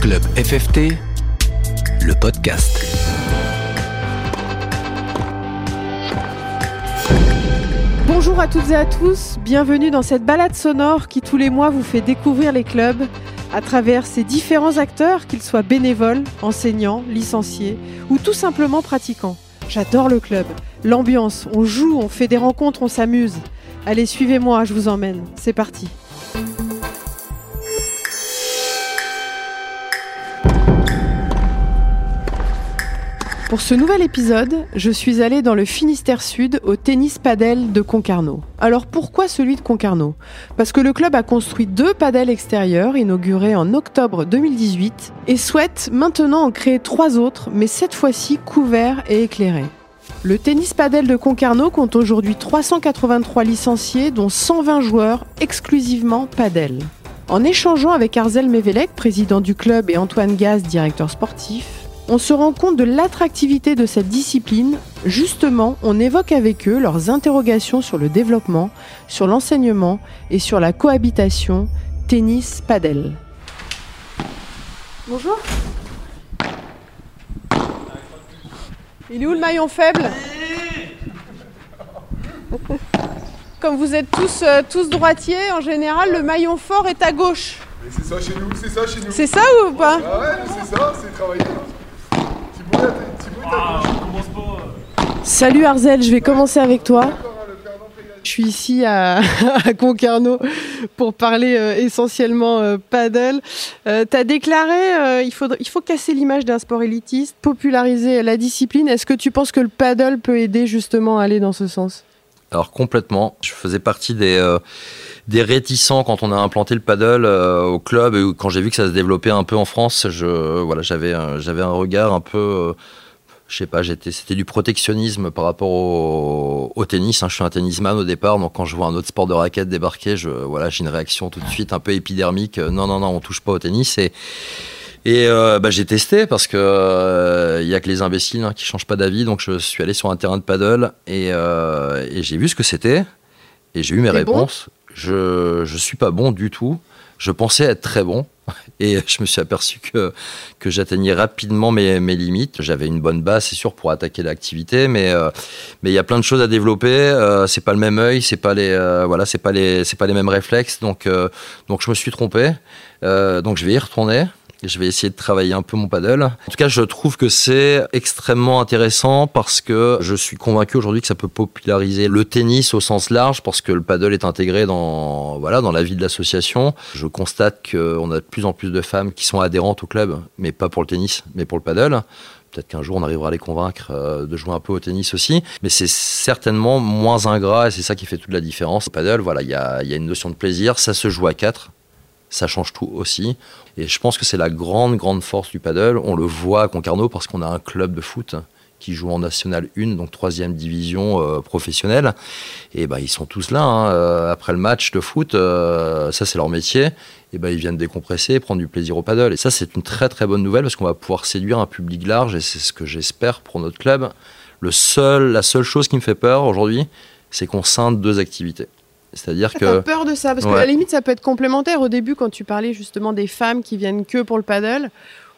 Club FFT, le podcast. Bonjour à toutes et à tous, bienvenue dans cette balade sonore qui tous les mois vous fait découvrir les clubs à travers ces différents acteurs, qu'ils soient bénévoles, enseignants, licenciés ou tout simplement pratiquants. J'adore le club, l'ambiance, on joue, on fait des rencontres, on s'amuse. Allez, suivez-moi, je vous emmène. C'est parti. Pour ce nouvel épisode, je suis allée dans le Finistère Sud au tennis padel de Concarneau. Alors pourquoi celui de Concarneau? Parce que le club a construit deux padels extérieurs inaugurés en octobre 2018 et souhaite maintenant en créer trois autres, mais cette fois-ci couverts et éclairés. Le tennis padel de Concarneau compte aujourd'hui 383 licenciés, dont 120 joueurs exclusivement padel. En échangeant avec Arzel Mevelec, président du club, et Antoine Gaz, directeur sportif, on se rend compte de l'attractivité de cette discipline. Justement, on évoque avec eux leurs interrogations sur le développement, sur l'enseignement et sur la cohabitation tennis-padel. Bonjour. Il est où le maillon faible? Comme vous êtes tous, euh, tous droitiers, en général, le maillon fort est à gauche. Mais c'est ça chez nous, c'est ça chez nous. C'est ça ou pas? Ah ouais, mais c'est ça, c'est travailler. Thibaut, là, t'es- Thibaut, t'as Salut Arzel, je vais commencer avec toi. Je suis ici à, Concarneau pour parler euh, essentiellement euh, paddle. Euh, tu as déclaré il, il faut casser l'image d'un sport élitiste, populariser la discipline. Est-ce que tu penses que le paddle peut aider justement à aller dans ce sens? Alors complètement. Je faisais partie des, euh, des réticents quand on a implanté le paddle euh, au club et quand j'ai vu que ça se développait un peu en France. Je, voilà, j'avais, un- j'avais un regard un peu, euh, je sais pas, j'étais, c'était du protectionnisme par rapport au, au tennis. hein. Je suis un tennisman au départ, donc quand je vois un autre sport de raquette débarquer, je, voilà, j'ai une réaction tout de suite un peu épidermique. Non, non, non, on touche pas au tennis et et euh, bah, j'ai testé parce que euh, il y a que les imbéciles hein, qui changent pas d'avis. Donc je suis allé sur un terrain de paddle et, euh, et j'ai vu ce que c'était et j'ai eu mes bon? réponses. je je suis pas bon du tout. Je pensais être très bon et je me suis aperçu que que j'atteignais rapidement mes, mes limites. J'avais une bonne base, c'est sûr, pour attaquer l'activité, mais euh, mais il y a plein de choses à développer. Euh, c'est pas le même œil, c'est pas les euh, voilà, c'est pas les c'est pas les mêmes réflexes. Donc euh, donc je me suis trompé. Euh, donc je vais y retourner. Je vais essayer de travailler un peu mon paddle. En tout cas, je trouve que c'est extrêmement intéressant parce que je suis convaincu aujourd'hui que ça peut populariser le tennis au sens large parce que le paddle est intégré dans, voilà, dans la vie de l'association. Je constate qu'on a de plus en plus de femmes qui sont adhérentes au club, mais pas pour le tennis, mais pour le paddle. Peut-être qu'un jour on arrivera à les convaincre euh, de jouer un peu au tennis aussi, mais c'est certainement moins ingrat et c'est ça qui fait toute la différence. Au paddle, voilà, il y a une notion de plaisir, ça se joue à quatre, ça change tout aussi. Et je pense que c'est la grande, grande force du paddle. On le voit à Concarneau parce qu'on a un club de foot qui joue en National 1, donc troisième division euh, professionnelle. Et ben ils sont tous là. hein. Euh, après le match de foot, euh, ça c'est leur métier. Et ben ils viennent décompresser, prendre du plaisir au paddle. Et ça c'est une très très bonne nouvelle parce qu'on va pouvoir séduire un public large et c'est ce que j'espère pour notre club. Le seul, la seule chose qui me fait peur aujourd'hui, c'est qu'on scinde deux activités. C'est-à-dire T'as que peur de ça Parce que à la limite, ça peut être complémentaire. Au début, quand tu parlais justement des femmes qui viennent que pour le paddle,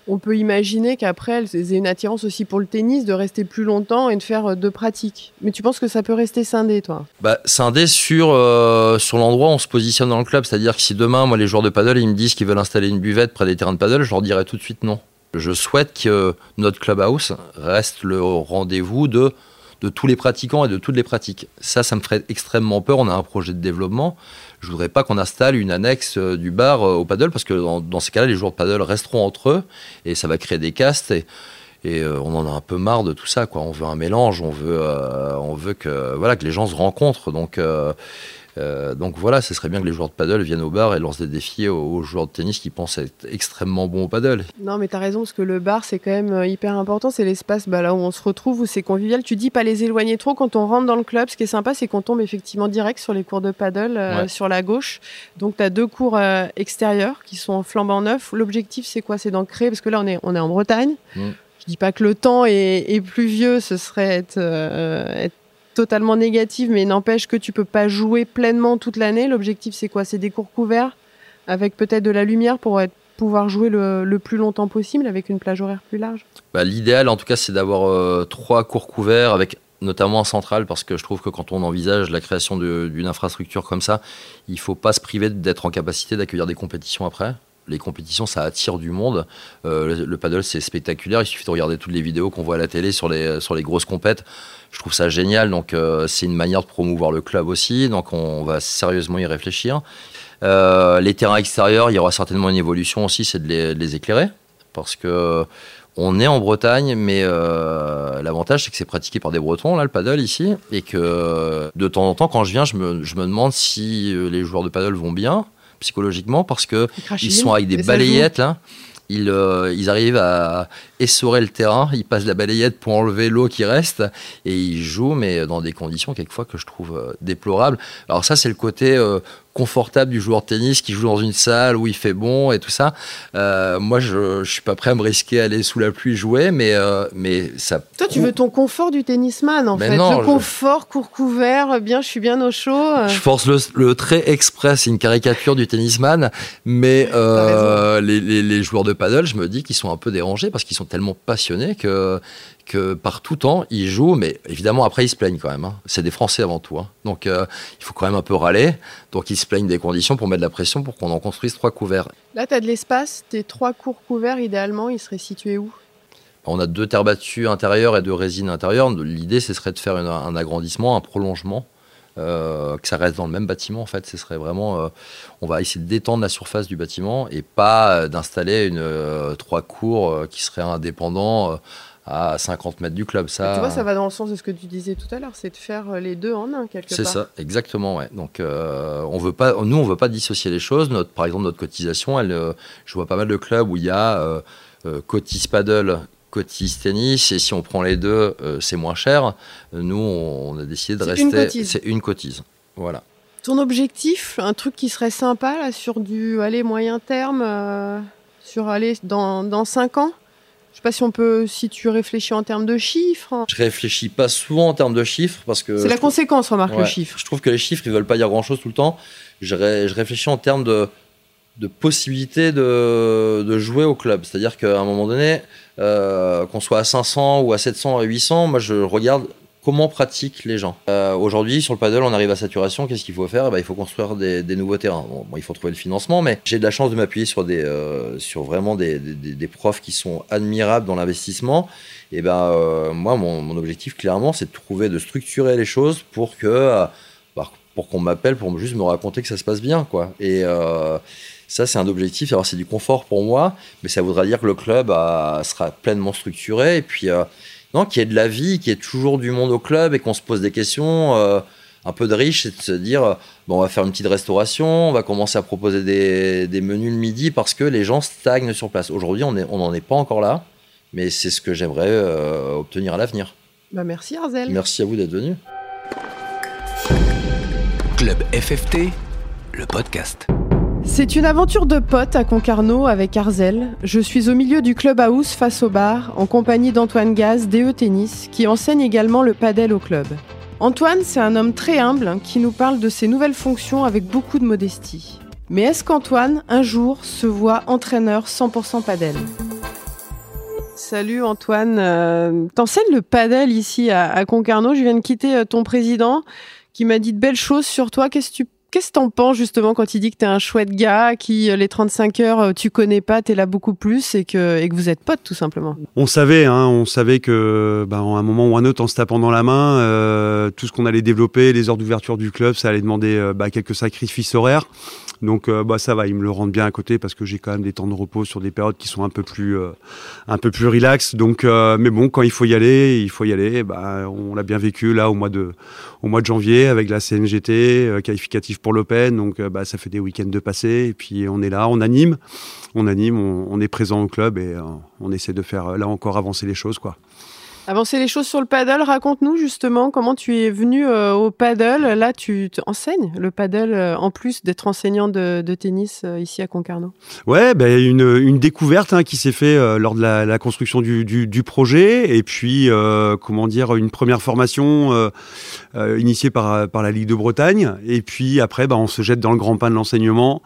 on peut imaginer qu'après, elles aient une attirance aussi pour le tennis, de rester plus longtemps et de faire euh, deux pratiques. Mais tu penses que ça peut rester scindé, toi? Bah, scindé sur, euh, sur l'endroit où on se positionne dans le club. C'est-à-dire que si demain, moi, les joueurs de paddle, ils me disent qu'ils veulent installer une buvette près des terrains de paddle, je leur dirais tout de suite non. Je souhaite que notre clubhouse reste le rendez-vous de, de tous les pratiquants et de toutes les pratiques. Ça, ça me ferait extrêmement peur. On a un projet de développement. Je voudrais pas qu'on installe une annexe euh, du bar euh, au paddle parce que dans, ces cas-là, les joueurs de paddle resteront entre eux et ça va créer des castes. Et, euh, on en a un peu marre de tout ça. On veut un mélange, on veut, que, voilà, que les gens se rencontrent. Donc, euh, donc voilà, ce serait bien que les joueurs de paddle viennent au bar et lancent des défis aux, aux joueurs de tennis qui pensent être extrêmement bons au paddle. Non, mais t'as raison, parce que le bar, c'est quand même euh, hyper important. C'est l'espace bah, là où on se retrouve, où c'est convivial. Tu dis pas les éloigner trop quand on rentre dans le club. Ce qui est sympa, c'est qu'on tombe effectivement direct sur les cours de paddle euh, Ouais. sur la gauche. Donc, tu as deux cours euh, extérieurs qui sont en flambant neuf. L'objectif, c'est quoi? C'est d'en créer, parce que là, on est, on est en Bretagne. Mm. Je dis pas que le temps est, est pluvieux, ce serait être, être totalement négatif, mais n'empêche que tu peux pas jouer pleinement toute l'année. L'objectif, c'est quoi? C'est des cours couverts avec peut-être de la lumière pour pouvoir jouer le, plus longtemps possible avec une plage horaire plus large? Bah, L'idéal, en tout cas, c'est d'avoir euh, trois cours couverts avec notamment un central, parce que je trouve que quand on envisage la création d'une infrastructure comme ça, il faut pas se priver d'être en capacité d'accueillir des compétitions après les compétitions, ça attire du monde. Euh, le, paddle, c'est spectaculaire. Il suffit de regarder toutes les vidéos qu'on voit à la télé sur les, sur les grosses compètes. Je trouve ça génial. Donc, euh, c'est une manière de promouvoir le club aussi. Donc, on va sérieusement y réfléchir. Euh, les terrains extérieurs, il y aura certainement une évolution aussi, c'est de, les, éclairer. Parce que on est en Bretagne, mais l'avantage, c'est que c'est pratiqué par des Bretons, là, le paddle ici. Et que de temps en temps, quand je viens, je me, je me demande si les joueurs de paddle vont bien psychologiquement parce que ils sont avec des balayettes là. Ils, euh, ils, arrivent à essorer le terrain, ils passent la balayette pour enlever l'eau qui reste et ils jouent, mais dans des conditions quelquefois que je trouve euh, déplorables. Alors ça, c'est le côté euh, confortable du joueur de tennis qui joue dans une salle où il fait bon et tout ça. Euh, moi, je, je suis pas prêt à me risquer à aller sous la pluie jouer, mais, euh, mais ça. Toi, tu veux ton confort du tennisman, en fait. le confort, court couvert, bien, je suis bien au chaud. Je force le, trait express, c'est une caricature du tennisman, mais euh, les, les, les, joueurs de paddle, je me dis qu'ils sont un peu dérangés parce qu'ils sont tellement passionnés que que par tout temps, ils jouent, mais évidemment, après, ils se plaignent quand même. Hein. C'est des Français avant tout. Hein. Donc, euh, il faut quand même un peu râler. Donc, ils se plaignent des conditions pour mettre de la pression pour qu'on en construise trois couverts. Là, tu as de l'espace. Tes trois cours couverts, idéalement, ils seraient situés où? On a deux terres battues intérieures et deux résines intérieures. L'idée, ce serait de faire un agrandissement, un prolongement. Euh, que ça reste dans le même bâtiment en fait ce serait vraiment euh, on va essayer de détendre la surface du bâtiment et pas d'installer une trois cours qui seraient indépendants à 50 mètres du club. Ça, tu vois, ça va dans le sens de ce que tu disais tout à l'heure, c'est de faire euh, les deux en un quelque part. C'est ça, exactement. Ouais. Donc, euh, on veut pas, nous, on veut pas dissocier les choses. Notre, par exemple, notre cotisation, elle, euh, je vois pas mal de clubs où il y a euh, cotise paddle, cotise tennis, et si on prend les deux, c'est moins cher. Nous, on a décidé de rester. C'est une cotise. Voilà. Ton objectif, un truc qui serait sympa là, sur du aller moyen terme, sur aller dans, dans 5 ans? Je sais pas si on peut, si tu réfléchis en termes de chiffres. Je réfléchis pas souvent en termes de chiffres parce que. C'est la conséquence, remarque le chiffre. Je trouve que les chiffres, ils veulent pas dire grand chose tout le temps. Je, je réfléchis en termes de, de possibilité de, de jouer au club. C'est-à-dire qu'à un moment donné, euh, qu'on soit à 500 ou à 700 à 800, moi je regarde comment pratiquent les gens. Euh, aujourd'hui, sur le paddle, on arrive à saturation. Qu'est-ce qu'il faut faire eh ben, Il faut construire des, nouveaux terrains. Bon, il faut trouver le financement, mais j'ai de la chance de m'appuyer sur, des, euh, sur vraiment des, des, profs qui sont admirables dans l'investissement. Et ben, euh, moi, mon, mon, objectif, clairement, c'est de trouver, de structurer les choses pour que, bah, pour qu'on m'appelle, pour juste me raconter que ça se passe bien, quoi. Et ça, c'est un objectif. Alors, c'est du confort pour moi, mais ça voudra dire que le club sera pleinement structuré. Et puis, non, qu'il y ait de la vie, qu'il y ait toujours du monde au club et qu'on se pose des questions. Euh, un peu de riche, c'est de se dire bon, on va faire une petite restauration, on va commencer à proposer des, menus le midi parce que les gens stagnent sur place. Aujourd'hui, on n'en est pas encore là, mais c'est ce que j'aimerais euh, obtenir à l'avenir. Bah merci Arzel. Merci à vous d'être venu. Club FFT, le podcast. C'est une aventure de potes à Concarneau avec Arzel. Je suis au milieu du clubhouse face au bar, en compagnie d'Antoine Gaz, DE Tennis, qui enseigne également le padel au club. Antoine, c'est un homme très humble qui nous parle de ses nouvelles fonctions avec beaucoup de modestie. Mais est-ce qu'Antoine, un jour, se voit entraîneur 100% padel? Salut Antoine, euh, t'enseignes le padel ici à, Concarneau. Je viens de quitter euh, ton président qui m'a dit de belles choses sur toi. Qu'est-ce que tu Qu'est-ce que t'en penses justement quand il dit que t'es un chouette gars, qui euh, les 35 heures euh, tu connais pas, t'es là beaucoup plus et que, vous êtes potes tout simplement? On savait, hein, on savait que bah, à un moment ou un autre en se tapant dans la main, euh, tout ce qu'on allait développer, les heures d'ouverture du club, ça allait demander bah, quelques sacrifices horaires. Donc euh, bah ça va, ils me le rendent bien à côté parce que j'ai quand même des temps de repos sur des périodes qui sont un peu plus euh, un peu plus relax. Donc euh, mais bon, quand il faut y aller, il faut y aller. Bah, on l'a bien vécu là au mois de au mois de janvier avec la CNGT qualificatif pour l'Open. Donc bah ça fait des week-ends de passer et puis on est là, on anime, on anime, on, on est présent au club et on essaie de faire là encore avancer les choses quoi. Avancer les choses sur le paddle, raconte-nous justement comment tu es venu euh, au paddle. Là, tu enseignes le paddle euh, en plus d'être enseignant de, tennis euh, ici à Concarneau. Ouais, ben une, une, découverte hein, qui s'est fait lors de la, construction du, projet. Et puis comment dire une première formation initiée par, par la Ligue de Bretagne. Et puis après ben, on se jette dans le grand pain de l'enseignement.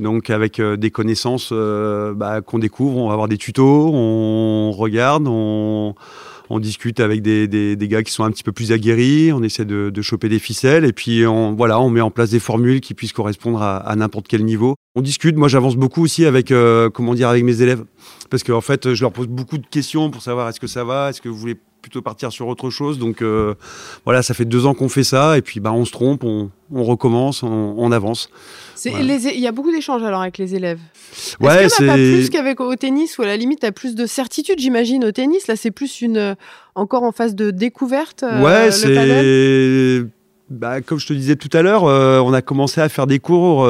Donc avec des connaissances bah, qu'on découvre, on va avoir des tutos, on regarde, on on discute avec des, gars qui sont un petit peu plus aguerris, on essaie de, choper des ficelles et puis on, voilà, on met en place des formules qui puissent correspondre à, n'importe quel niveau. On discute, moi j'avance beaucoup aussi avec, euh, comment dire, avec mes élèves parce qu'en fait je leur pose beaucoup de questions pour savoir est-ce que ça va, est-ce que vous voulez plutôt partir sur autre chose. Donc euh, voilà, ça fait deux ans qu'on fait ça et puis bah, on se trompe, on, recommence, on, avance. Il y a beaucoup d'échanges alors avec les élèves. Ouais, Est-ce pas plus qu'avec au tennis ou à la limite tu as plus de certitude, j'imagine, au tennis? Là, c'est plus une euh, encore en phase de découverte. Euh, ouais, c'est. Bah, comme je te disais tout à l'heure, on a commencé à faire des cours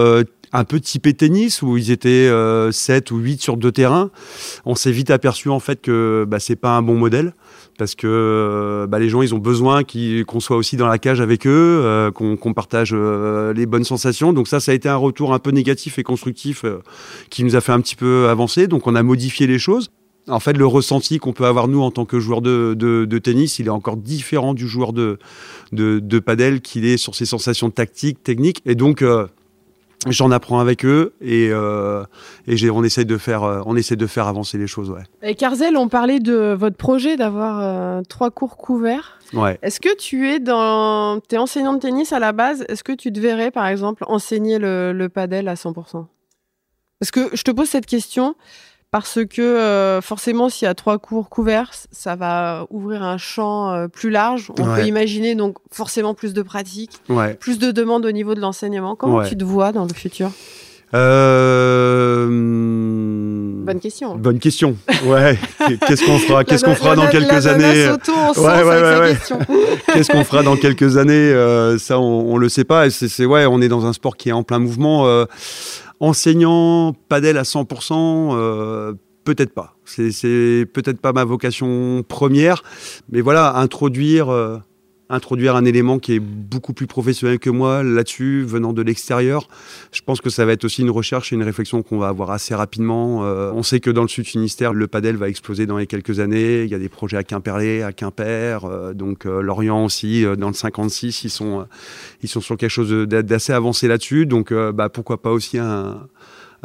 un peu typé tennis où ils étaient 7 ou 8 sur deux terrains. On s'est vite aperçu en fait que bah, c'est pas un bon modèle parce que euh, bah, les gens ils ont besoin qu'on soit aussi dans la cage avec eux, euh, qu'on partage euh, les bonnes sensations. Donc ça, ça a été un retour un peu négatif et constructif qui nous a fait un petit peu avancer. Donc on a modifié les choses. En fait, le ressenti qu'on peut avoir nous en tant que joueur de, de, tennis, il est encore différent du joueur de, de, de padel qu'il est sur ses sensations tactiques, techniques. Et donc, J'en apprends avec eux et, euh, et on, essaie de faire, euh, on essaie de faire avancer les choses. Ouais. Et Carzel, on parlait de votre projet d'avoir euh, trois cours couverts. Ouais. Est-ce que tu es dans. Tu es enseignant de tennis à la base? Est-ce que tu te verrais, par exemple, enseigner le, le padel à 100% Parce que je te pose cette question parce que euh, forcément, s'il y a trois cours couverts, ça va ouvrir un champ euh, plus large. On peut imaginer donc forcément plus de pratiques, plus de demandes au niveau de l'enseignement. Comment tu te vois dans le futur? Euh... Bonne question. Bonne question. Ouais. Qu'est-ce qu'on fera Qu'est-ce qu'on fera dans quelques années? Ouais, ouais, ouais. Qu'est-ce qu'on fera dans quelques années? Ça, on, on le sait pas. C'est ouais, on est dans un sport qui est en plein mouvement. Euh, Enseignant padel à 100%, euh, peut-être pas. C'est peut-être pas ma vocation première, mais voilà, introduire euh, introduire un élément qui est beaucoup plus professionnel que moi là-dessus, venant de l'extérieur. Je pense que ça va être aussi une recherche et une réflexion qu'on va avoir assez rapidement. Euh, on sait que dans le sud Finistère, le padel va exploser dans les quelques années. Il y a des projets à Quimperlé, à Quimper, euh, donc euh, Lorient aussi, dans le 56, ils sont, ils sont sur quelque chose d'assez avancé là-dessus. Donc bah, pourquoi pas aussi un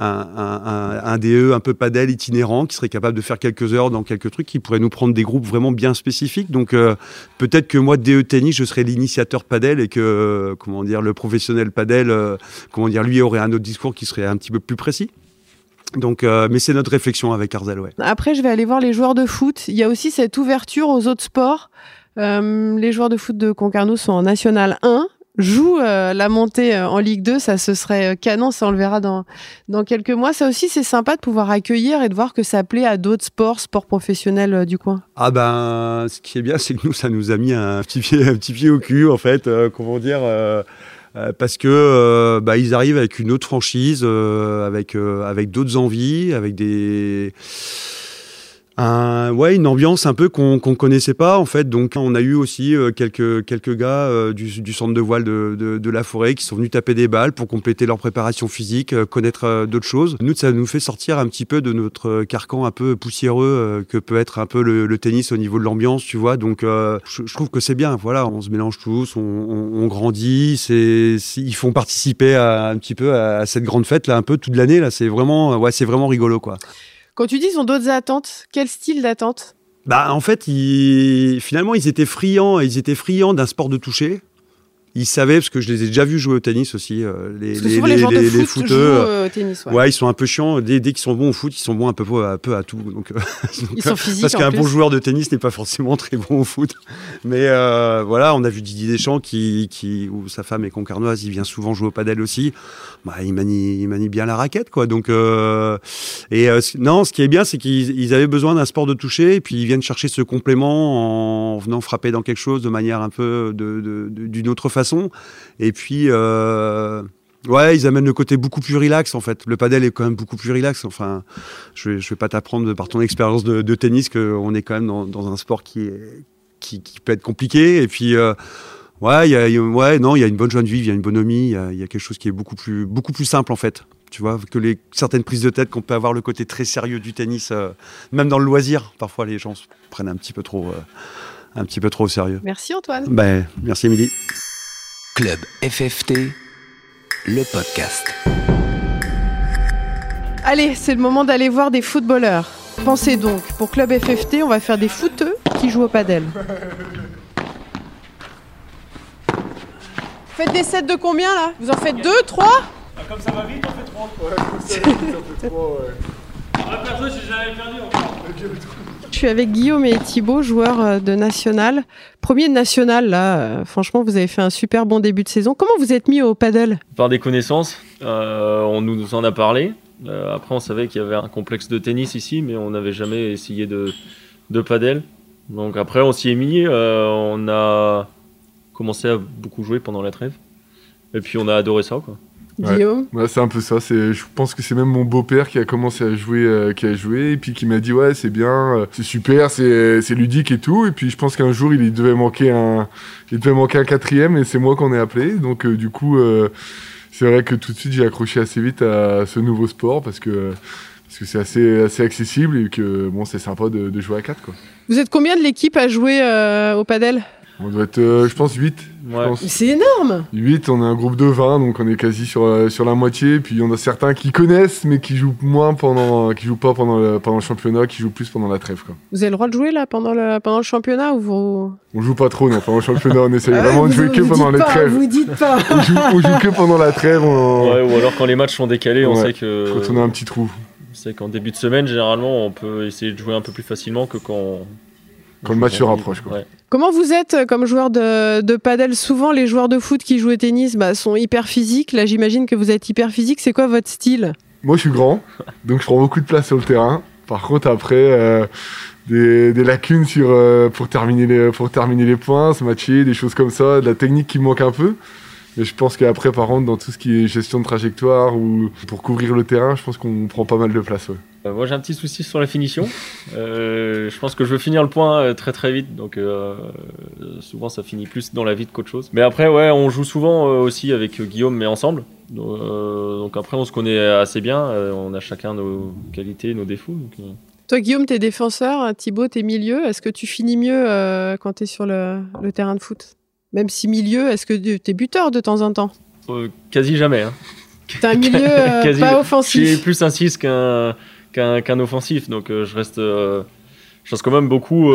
un, DE un peu padel itinérant qui serait capable de faire quelques heures dans quelques trucs, qui pourrait nous prendre des groupes vraiment bien spécifiques. Donc euh, peut-être que moi, DE tennis, je serais l'initiateur padel et que, euh, comment dire, le professionnel padel, euh, comment dire, lui aurait un autre discours qui serait un petit peu plus précis. Donc, mais c'est notre réflexion avec Arzel. Après, je vais aller voir les joueurs de foot. Il y a aussi cette ouverture aux autres sports. les joueurs de foot de Concarneau sont en National 1 joue euh, la montée euh, en Ligue 2, ça ce serait euh, canon, ça on le verra dans, quelques mois. Ça aussi c'est sympa de pouvoir accueillir et de voir que ça plaît à d'autres sports, sports professionnels du coin. Ah ben ce qui est bien c'est que nous ça nous a mis un petit pied, un petit pied au cul en fait, comment dire parce que bah, ils arrivent avec une autre franchise, avec avec d'autres envies, avec des ouais, une ambiance un peu qu'on ne connaissait pas en fait. Donc on a eu aussi euh, quelques, quelques gars euh, du, du, centre de voile de, de, de, la forêt qui sont venus taper des balles pour compléter leur préparation physique, euh, connaître d'autres choses. Nous, ça nous fait sortir un petit peu de notre carcan un peu poussiéreux que peut être un peu le, le tennis au niveau de l'ambiance, tu vois. Donc je, je, trouve que c'est bien. Voilà, on se mélange tous, on, on, on grandit. C'est, ils font participer à, un petit peu à, cette grande fête là, un peu toute l'année là. C'est vraiment, ouais, c'est vraiment rigolo quoi. Quand tu dis ils ont d'autres attentes, quel style d'attente? Bah, en fait, finalement, ils étaient friands, ils étaient friands d'un sport de toucher ils savaient, parce que je les ai déjà vus jouer au tennis aussi, euh, les, les, les, les, les foot footeux. Euh, au tennis, ouais. ouais. ils sont un peu chiants. Dès, dès qu'ils sont bons au foot, ils sont bons un peu, un peu à tout. Donc, euh, ils sont physiques. Parce qu'un bon joueur de tennis n'est pas forcément très bon au foot. Mais euh, voilà, on a vu Didier Deschamps, qui, qui, où sa femme est concarnoise, il vient souvent jouer au padel aussi. Bah, il, manie, il manie bien la raquette, quoi. Donc, et non, ce qui est bien, c'est qu'ils avaient besoin d'un sport de toucher, et puis ils viennent chercher ce complément en venant frapper dans quelque chose de manière un peu d'une de, de, autre façon façon. Et puis, euh, Ouais, ils amènent le côté beaucoup plus relax en fait. Le padel est quand même beaucoup plus relax. Enfin, je vais, je vais pas t'apprendre par ton expérience de, de tennis qu'on est quand même dans, dans, un sport qui, est, qui, qui, peut être compliqué. Et puis, euh, ouais, y a, ouais, non, il y a une bonne joie de vivre, il y a une bonhomie, il y, y, a quelque chose qui est beaucoup plus, beaucoup plus simple en fait. Tu vois, que les certaines prises de tête qu'on peut avoir le côté très sérieux du tennis, euh, même dans le loisir, parfois les gens se prennent un petit peu trop, euh, un petit peu trop au sérieux. Merci Antoine. Ben, merci Émilie. Club FFT, le podcast. Allez, c'est le moment d'aller voir des footballeurs. Pensez donc, pour Club FFT, on va faire des footeux qui jouent au padel. Faites des sets de combien là? Vous en faites deux, trois? Ah, Comme ça va vite, on fait trois. Ouais, comme ça va vite, on fait trois, ouais. Ah, perso, j'ai jamais perdu encore. Je suis avec Guillaume et Thibaut, joueurs de National. Premier de National, là, franchement, vous avez fait un super bon début de saison. Comment vous êtes mis au paddle? Par des connaissances, euh, on nous en a parlé. Euh, après, on savait qu'il y avait un complexe de tennis ici, mais on n'avait jamais essayé de, de paddle. Donc après, on s'y est mis. Euh, on a commencé à beaucoup jouer pendant la trêve. Et puis, on a adoré ça, quoi. Guillaume ouais, C'est un peu ça. Je pense que c'est même mon beau-père qui a commencé à jouer, euh, qui a joué, et puis qui m'a dit Ouais, c'est bien, euh, c'est super, c'est ludique et tout. Et puis je pense qu'un jour, il devait manquer un, il devait manquer un quatrième, et c'est moi qu'on est appelé. Donc euh, du coup, c'est vrai que tout de suite, j'ai accroché assez vite à ce nouveau sport parce que parce que c'est assez, assez accessible et que bon, c'est sympa de, de, jouer à 4. Quoi. Vous êtes combien de l'équipe à jouer au padel? On doit être, euh, je pense, 8. Ouais. C'est énorme 8, on est un groupe de 20, donc on est quasi sur, euh, sur la moitié. Puis il y en a certains qui connaissent, mais qui jouent moins pendant, qui jouent pas pendant le, pendant le championnat, qui jouent plus pendant la trêve. Quoi. Vous avez le droit de jouer là pendant le, pendant le championnat ou vous... On joue pas trop, non. Pendant le championnat, on essaye vraiment de jouer que pendant les pas, trêves. Vous dites pas on, joue, on joue que pendant la trêve. On... Ouais, ou alors quand les matchs sont décalés, on sait que. Quand on a un petit trou. On sait qu'en début de semaine, généralement, on peut essayer de jouer un peu plus facilement que quand. Quand le match se rapproche, quoi. Ouais. Comment vous êtes euh, comme joueur de, de padel? Souvent, les joueurs de foot qui jouent au tennis bah, sont hyper physiques. Là, j'imagine que vous êtes hyper physique. C'est quoi votre style? Moi, je suis grand, donc je prends beaucoup de place sur le terrain. Par contre, après, euh, des, des, lacunes sur, euh, pour, terminer les, pour terminer les points, se matcher, des choses comme ça, de la technique qui me manque un peu. Mais je pense qu'après, par contre, dans tout ce qui est gestion de trajectoire ou pour couvrir le terrain, je pense qu'on prend pas mal de place. Ouais. Euh, moi, j'ai un petit souci sur la finition. Euh, je pense que je veux finir le point euh, très très vite, donc euh, souvent ça finit plus dans la vide qu'autre chose. Mais après, ouais, on joue souvent euh, aussi avec Guillaume, mais ensemble. Donc, donc, après, on se connaît assez bien. on a chacun nos qualités, nos défauts. Donc, Toi, Guillaume, t'es défenseur. Thibaut, t'es milieu. Est-ce que tu finis mieux quand t'es sur le, le terrain de foot? Même si milieu, est-ce que t'es buteur de temps en temps? Euh, Quasi jamais. Hein. T'as un milieu euh, quasi, pas offensif. Je suis plus un 6 qu'un qu'un qu offensif, donc euh, je reste, je reste quand même beaucoup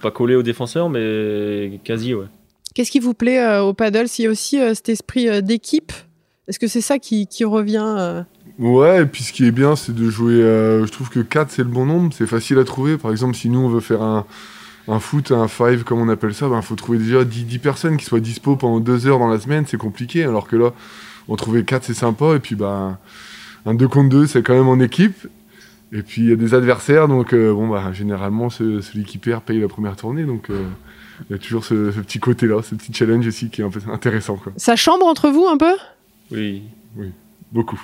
pas collé aux défenseurs, mais quasi, ouais. Qu'est-ce qui vous plaît au paddle? S'il y a aussi cet esprit d'équipe, est-ce que c'est ça qui, qui revient Ouais, et puis ce qui est bien, c'est de jouer. je trouve que 4, c'est le bon nombre, c'est facile à trouver. Par exemple, si nous, on veut faire un un foot, un five comme on appelle ça, il ben, faut trouver déjà 10, 10, personnes qui soient dispo pendant deux heures dans la semaine, c'est compliqué. Alors que là, on trouvait 4, c'est sympa. Et puis, bah, un 2 contre 2, c'est quand même en équipe. Et puis, il y a des adversaires. Donc, euh, bon, bah, généralement, ce, celui qui perd paye la première tournée. Donc, il euh, y a toujours ce, ce petit côté-là, ce petit challenge aussi qui est un peu intéressant. Quoi. Ça chambre entre vous un peu? Oui. Oui, beaucoup.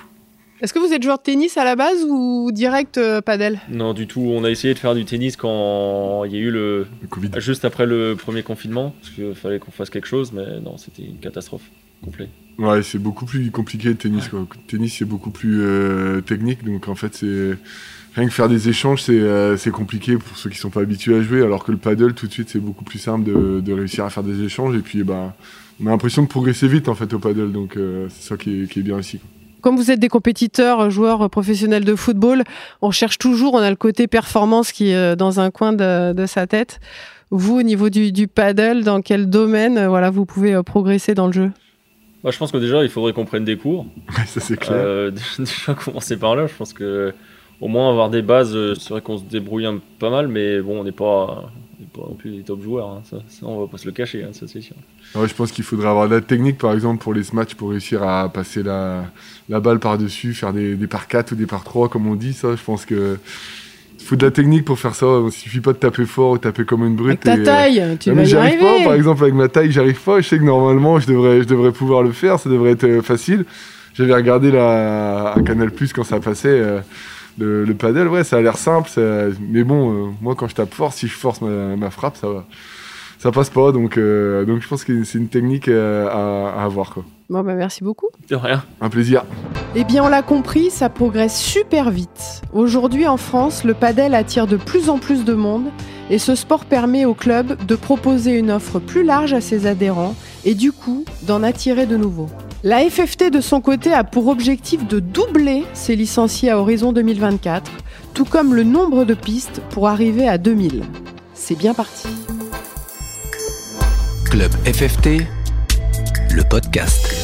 Est-ce que vous êtes joueur de tennis à la base ou direct euh, padel Non, du tout. On a essayé de faire du tennis quand il y a eu le, le COVID. juste après le premier confinement, parce qu'il fallait qu'on fasse quelque chose, mais non, c'était une catastrophe complète. Ouais, c'est beaucoup plus compliqué le tennis. Quoi. Le tennis, c'est beaucoup plus euh, technique, donc en fait, c'est rien que faire des échanges, c'est euh, compliqué pour ceux qui sont pas habitués à jouer, alors que le paddle, tout de suite, c'est beaucoup plus simple de, de, réussir à faire des échanges, et puis bah, on a l'impression de progresser vite en fait au paddle, donc euh, c'est ça qui est, qui est bien ici. Quoi comme vous êtes des compétiteurs, joueurs professionnels de football, on cherche toujours, on a le côté performance qui est dans un coin de, de sa tête. Vous, au niveau du, du, paddle, dans quel domaine voilà, vous pouvez progresser dans le jeu? Moi, Je pense que déjà, il faudrait qu'on prenne des cours. Ça c'est clair. Euh, déjà commencer par là, je pense que au moins avoir des bases, c'est vrai qu'on se débrouille un, pas mal, mais bon, on n'est pas, pas non plus des top joueurs, hein. ça, ça, on va pas se le cacher, hein, ça c'est sûr. Ouais, je pense qu'il faudrait avoir de la technique par exemple pour les matchs pour réussir à passer la, la balle par-dessus, faire des, des par 4 ou des par 3 comme on dit, ça je pense que faut de la technique pour faire ça. Il suffit pas de taper fort ou taper comme une brute. Avec ta et, euh, taille, tu non, vas mais y j'arrive arriver. pas, par exemple avec ma taille, j'arrive pas. Je sais que normalement je devrais, je devrais pouvoir le faire, ça devrait être euh, facile. J'avais regardé la, à Canal Plus quand ça passait euh, le, le paddle, ouais, ça a l'air simple, ça- mais bon, euh, moi quand je tape fort, si je force ma, ma frappe, ça va, ça passe pas. Donc, euh, donc je pense que c'est une technique euh, à, à avoir quoi. Bon, bah, merci beaucoup. De rien. Un plaisir. Eh bien, on l'a compris, ça progresse super vite. Aujourd'hui, en France, le padel attire de plus en plus de monde et ce sport permet aux clubs de proposer une offre plus large à ses adhérents et du coup d'en attirer de nouveaux. La FFT, de son côté, a pour objectif de doubler ses licenciés à horizon 2024, tout comme le nombre de pistes pour arriver à 2000. C'est bien parti. Club FFT, le podcast.